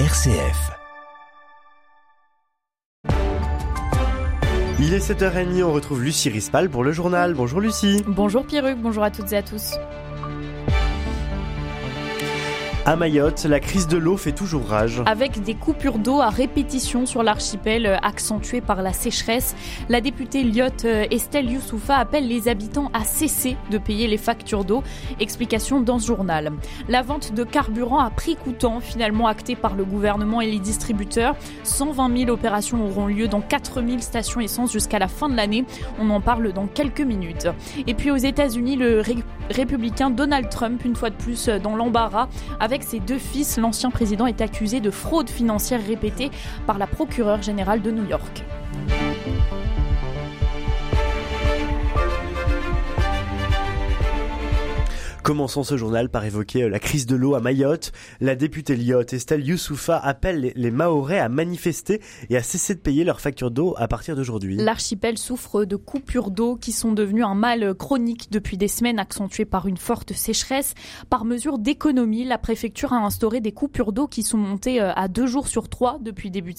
RCF. Il est 7h30, on retrouve Lucie Rispal pour le journal. Bonjour Lucie. Bonjour Pierruc, bonjour à toutes et à tous. À Mayotte, la crise de l'eau fait toujours rage. Avec des coupures d'eau à répétition sur l'archipel euh, accentuées par la sécheresse, la députée Lyotte euh, Estelle Youssoufa appelle les habitants à cesser de payer les factures d'eau. Explication dans ce journal. La vente de carburant à prix coûtant, finalement actée par le gouvernement et les distributeurs. 120 000 opérations auront lieu dans 4 000 stations essence jusqu'à la fin de l'année. On en parle dans quelques minutes. Et puis aux États-Unis, le républicain Donald Trump, une fois de plus euh, dans l'embarras, avec ses deux fils, l'ancien président est accusé de fraude financière répétée par la procureure générale de New York. Commençons ce journal par évoquer euh, la crise de l'eau à Mayotte. La députée Lyotte Estelle Youssoufa appelle les Mahorais à manifester et à cesser de payer leurs factures d'eau à partir d'aujourd'hui. L'archipel souffre de coupures d'eau qui sont devenues un mal chronique depuis des semaines accentuées par une forte sécheresse. Par mesure d'économie, la préfecture a instauré des coupures d'eau qui sont montées euh, à deux jours sur trois depuis début,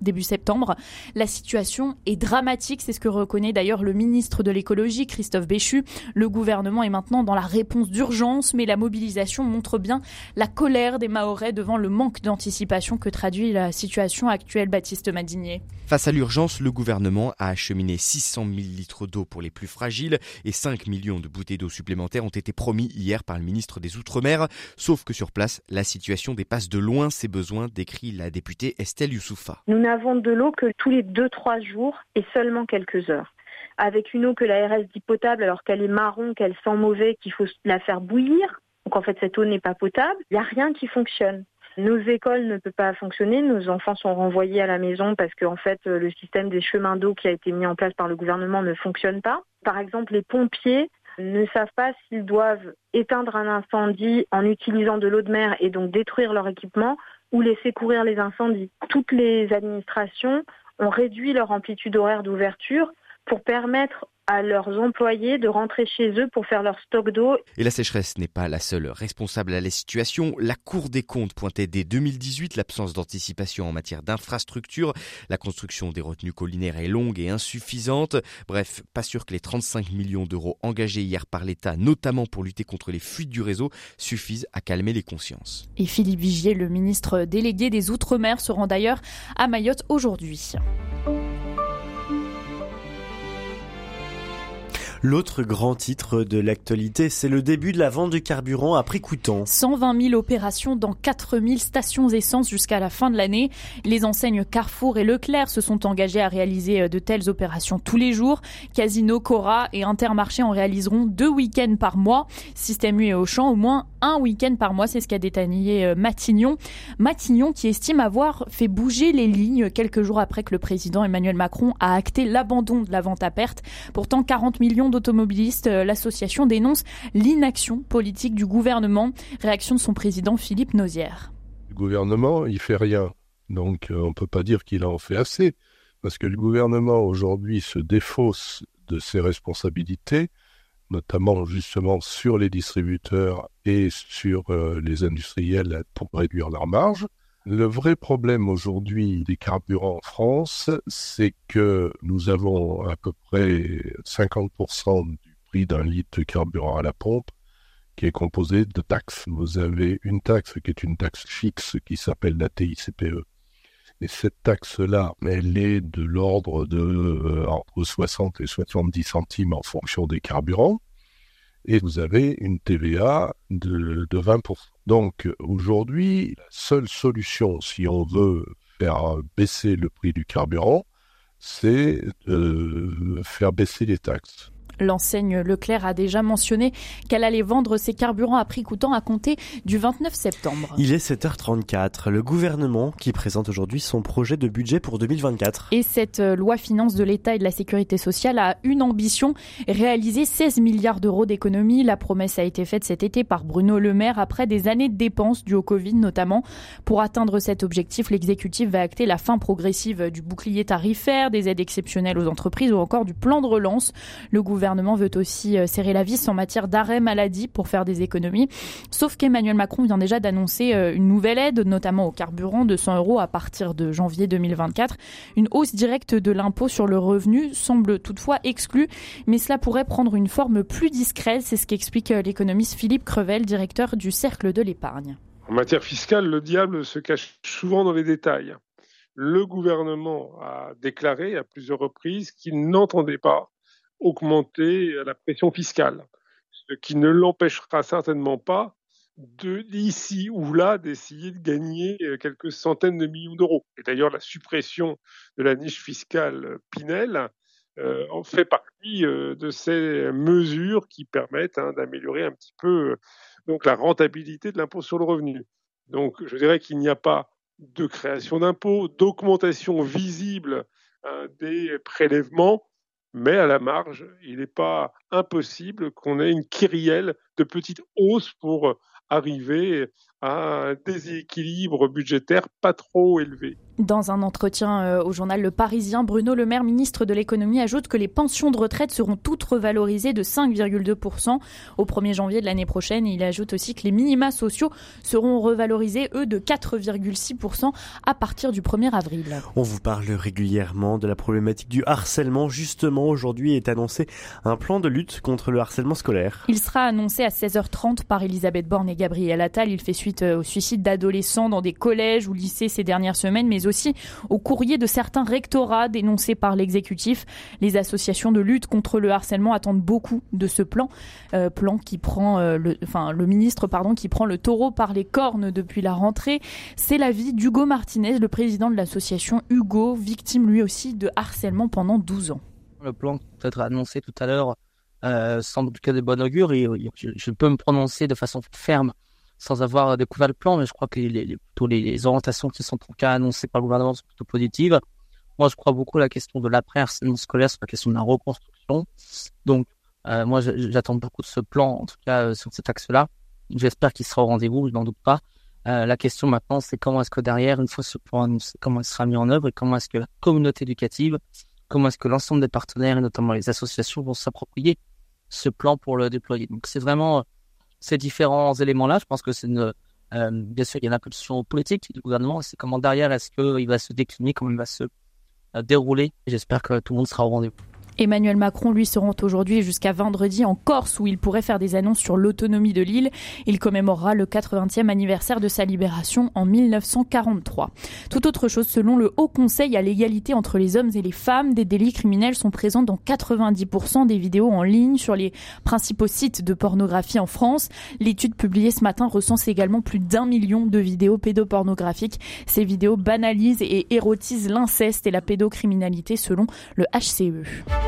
début septembre. La situation est dramatique, c'est ce que reconnaît d'ailleurs le ministre de l'écologie, Christophe Béchu. Le gouvernement est maintenant dans la réponse dure mais la mobilisation montre bien la colère des Mahorais devant le manque d'anticipation que traduit la situation actuelle, Baptiste Madinier. Face à l'urgence, le gouvernement a acheminé 600 000 litres d'eau pour les plus fragiles et 5 millions de bouteilles d'eau supplémentaires ont été promis hier par le ministre des Outre-mer. Sauf que sur place, la situation dépasse de loin ses besoins, décrit la députée Estelle Youssoufa. Nous n'avons de l'eau que tous les 2-3 jours et seulement quelques heures avec une eau que l'ARS dit potable alors qu'elle est marron, qu'elle sent mauvais, qu'il faut la faire bouillir. Donc en fait, cette eau n'est pas potable. Il n'y a rien qui fonctionne. Nos écoles ne peuvent pas fonctionner, nos enfants sont renvoyés à la maison parce qu'en fait le système des chemins d'eau qui a été mis en place par le gouvernement ne fonctionne pas. Par exemple, les pompiers ne savent pas s'ils doivent éteindre un incendie en utilisant de l'eau de mer et donc détruire leur équipement ou laisser courir les incendies. Toutes les administrations ont réduit leur amplitude horaire d'ouverture pour permettre à leurs employés de rentrer chez eux pour faire leur stock d'eau. Et la sécheresse n'est pas la seule responsable à la situation. La Cour des comptes pointait dès 2018 l'absence d'anticipation en matière d'infrastructure. La construction des retenues collinaires est longue et insuffisante. Bref, pas sûr que les 35 millions d'euros engagés hier par l'État, notamment pour lutter contre les fuites du réseau, suffisent à calmer les consciences. Et Philippe Vigier, le ministre délégué des Outre-mer, se rend d'ailleurs à Mayotte aujourd'hui. L'autre grand titre de l'actualité, c'est le début de la vente du carburant à prix coûtant. 120 000 opérations dans 4 000 stations essence jusqu'à la fin de l'année. Les enseignes Carrefour et Leclerc se sont engagées à réaliser euh, de telles opérations tous les jours. Casino, Cora et Intermarché en réaliseront deux week-ends par mois. Système U et Auchan, au moins un week-end par mois, c'est ce qu'a détaillé euh, Matignon. Matignon qui estime avoir fait bouger les lignes quelques jours après que le président Emmanuel Macron a acté l'abandon de la vente à perte. Pourtant, 40 millions d'automobilistes, euh, l'association dénonce l'inaction politique du gouvernement. Réaction de son président Philippe Nozière. Le gouvernement, il fait rien. Donc euh, on ne peut pas dire qu'il en fait assez, parce que le gouvernement aujourd'hui se défausse de ses responsabilités, notamment justement sur les distributeurs et sur euh, les industriels pour réduire leurs marges. Le vrai problème aujourd'hui des carburants en France, c'est que nous avons à peu près 50% du prix d'un litre de carburant à la pompe qui est composé de taxes. Vous avez une taxe qui est une taxe fixe qui s'appelle la TICPE. Et cette taxe-là, elle est de l'ordre de euh, entre 60 et 70 centimes en fonction des carburants et vous avez une TVA de, de 20%. Donc aujourd'hui, la seule solution, si on veut faire baisser le prix du carburant, c'est de faire baisser les taxes. L'enseigne Leclerc a déjà mentionné qu'elle allait vendre ses carburants à prix coûtant à compter du 29 septembre. Il est 7h34. Le gouvernement qui présente aujourd'hui son projet de budget pour 2024. Et cette euh, loi finance de l'État et de la sécurité sociale a une ambition, réaliser 16 milliards d'euros d'économies. La promesse a été faite cet été par Bruno Le Maire après des années de dépenses dues au Covid notamment. Pour atteindre cet objectif, l'exécutif va acter la fin progressive du bouclier tarifaire, des aides exceptionnelles aux entreprises ou encore du plan de relance. Le gouvernement gouvernement veut aussi euh, serrer la vis en matière d'arrêt maladie pour faire des économies. Sauf qu'Emmanuel Macron vient déjà d'annoncer euh, une nouvelle aide, notamment au carburant de 100 euros à partir de janvier 2024. Une hausse directe de l'impôt sur le revenu semble toutefois exclue, mais cela pourrait prendre une forme plus discrète. C'est ce qu'explique l'économiste Philippe Crevel, directeur du Cercle de l'épargne. En matière fiscale, le diable se cache souvent dans les détails. Le gouvernement a déclaré à plusieurs reprises qu'il n'entendait pas augmenter la pression fiscale, ce qui ne l'empêchera certainement pas de d'ici ou là d'essayer de gagner quelques centaines de millions d'euros. Et d'ailleurs, la suppression de la niche fiscale Pinel euh, en fait partie euh, de ces mesures qui permettent hein, d'améliorer un petit peu donc la rentabilité de l'impôt sur le revenu. Donc je dirais qu'il n'y a pas de création d'impôts, d'augmentation visible hein, des prélèvements, mais à la marge, il n'est pas impossible qu'on ait une kyrielle de petites hausses pour arriver à un déséquilibre budgétaire pas trop élevé. Dans un entretien euh, au journal Le Parisien, Bruno Le Maire, ministre de l'économie, ajoute que les pensions de retraite seront toutes revalorisées de 5,2% au 1er janvier de l'année prochaine. il ajoute aussi que les minima sociaux seront revalorisés, eux, de 4,6% à partir du 1er avril. On vous parle régulièrement de la problématique du harcèlement. Justement, aujourd'hui est annoncé un plan de lutte contre le harcèlement scolaire. Il sera annoncé à 16h30 par Elisabeth Borne et Gabriel Attal. Il fait suite euh, au suicide d'adolescents dans des collèges ou lycées ces dernières semaines, mais aussi au courrier de certains rectorats dénoncés par l'exécutif. Les associations de lutte contre le harcèlement attendent beaucoup de ce plan, euh, plan qui prend euh, le, enfin le ministre pardon qui prend le taureau par les cornes depuis la rentrée. C'est l'avis d'Hugo Martinez, le président de l'association Hugo, victime lui aussi de harcèlement pendant 12 ans. Le plan peut être annoncé tout à l'heure euh, semble en tout cas de bon augure et je peux me prononcer de façon ferme sans avoir découvert le plan, mais je crois que les, les, les orientations qui sont en tout cas annoncées par le gouvernement sont plutôt positives. Moi, je crois beaucoup à la question de l'après-harcèlement scolaire sur la question de la reconstruction. Donc, euh, moi, j'attends beaucoup de ce plan, en tout cas euh, sur cet axe-là. J'espère qu'il sera au rendez-vous, je n'en doute pas. Euh, la question maintenant, c'est comment est-ce que derrière, une fois ce plan annoncé, comment il sera mis en œuvre et comment est-ce que la communauté éducative, comment est-ce que l'ensemble des partenaires et notamment les associations vont s'approprier ce plan pour le déployer. Donc, c'est vraiment ces différents éléments-là. Je pense que c'est une, euh, bien sûr, il y a une impulsion politique du gouvernement. C'est comment derrière, est-ce qu'il va se décliner, comment il va se euh, dérouler. J'espère que tout le monde sera au rendez-vous. Emmanuel Macron, lui, se rend aujourd'hui jusqu'à vendredi en Corse où il pourrait faire des annonces sur l'autonomie de l'île. Il commémorera le 80e anniversaire de sa libération en 1943. Tout autre chose, selon le Haut Conseil à l'égalité entre les hommes et les femmes, des délits criminels sont présents dans 90% des vidéos en ligne sur les principaux sites de pornographie en France. L'étude publiée ce matin recense également plus d'un million de vidéos pédopornographiques. Ces vidéos banalisent et érotisent l'inceste et la pédocriminalité selon le HCE.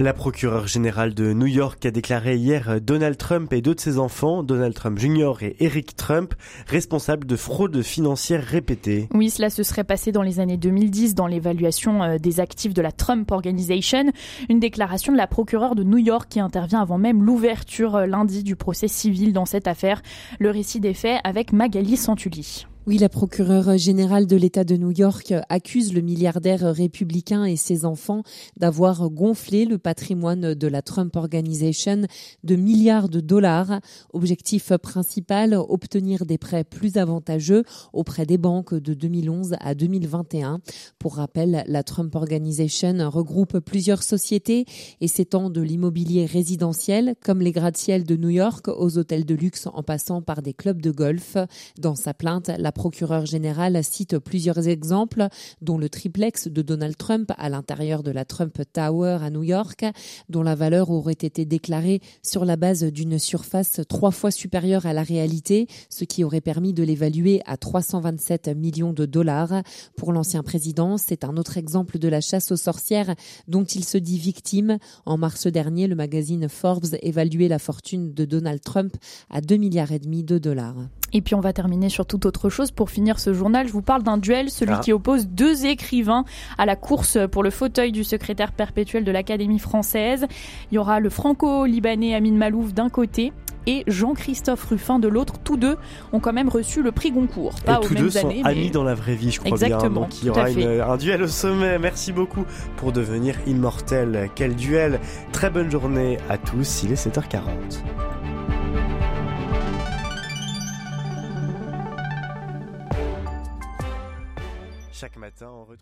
La procureure générale de New York a déclaré hier Donald Trump et deux de ses enfants, Donald Trump Jr. et Eric Trump, responsables de fraudes financières répétées. Oui, cela se serait passé dans les années 2010 dans l'évaluation euh, des actifs de la Trump Organization. Une déclaration de la procureure de New York qui intervient avant même l'ouverture euh, lundi du procès civil dans cette affaire. Le récit des faits avec Magali Santulli. Oui, la procureure générale de l'État de New York accuse le milliardaire républicain et ses enfants d'avoir gonflé le patrimoine de la Trump Organization de milliards de dollars. Objectif principal, obtenir des prêts plus avantageux auprès des banques de 2011 à 2021. Pour rappel, la Trump Organization regroupe plusieurs sociétés et s'étend de l'immobilier résidentiel comme les gratte-ciel de New York aux hôtels de luxe en passant par des clubs de golf. Dans sa plainte, la procureur général cite plusieurs exemples, dont le triplex de Donald Trump à l'intérieur de la Trump Tower à New York, dont la valeur aurait été déclarée sur la base d'une surface trois fois supérieure à la réalité, ce qui aurait permis de l'évaluer à 327 millions de dollars. Pour l'ancien président, c'est un autre exemple de la chasse aux sorcières dont il se dit victime. En mars dernier, le magazine Forbes évaluait la fortune de Donald Trump à 2 milliards et demi de dollars. Et puis on va terminer sur toute autre chose. Pour finir ce journal, je vous parle d'un duel, celui ah. qui oppose deux écrivains à la course pour le fauteuil du secrétaire perpétuel de l'Académie française. Il y aura le franco-libanais Amin Malouf d'un côté et Jean-Christophe Ruffin de l'autre. Tous deux ont quand même reçu le prix Goncourt. Pas et tous deux sont amis dans la vraie vie, je crois Exactement, bien. Donc il y aura un duel au sommet. Merci beaucoup pour devenir immortel. Quel duel Très bonne journée à tous. Il est 7h40. On retrouve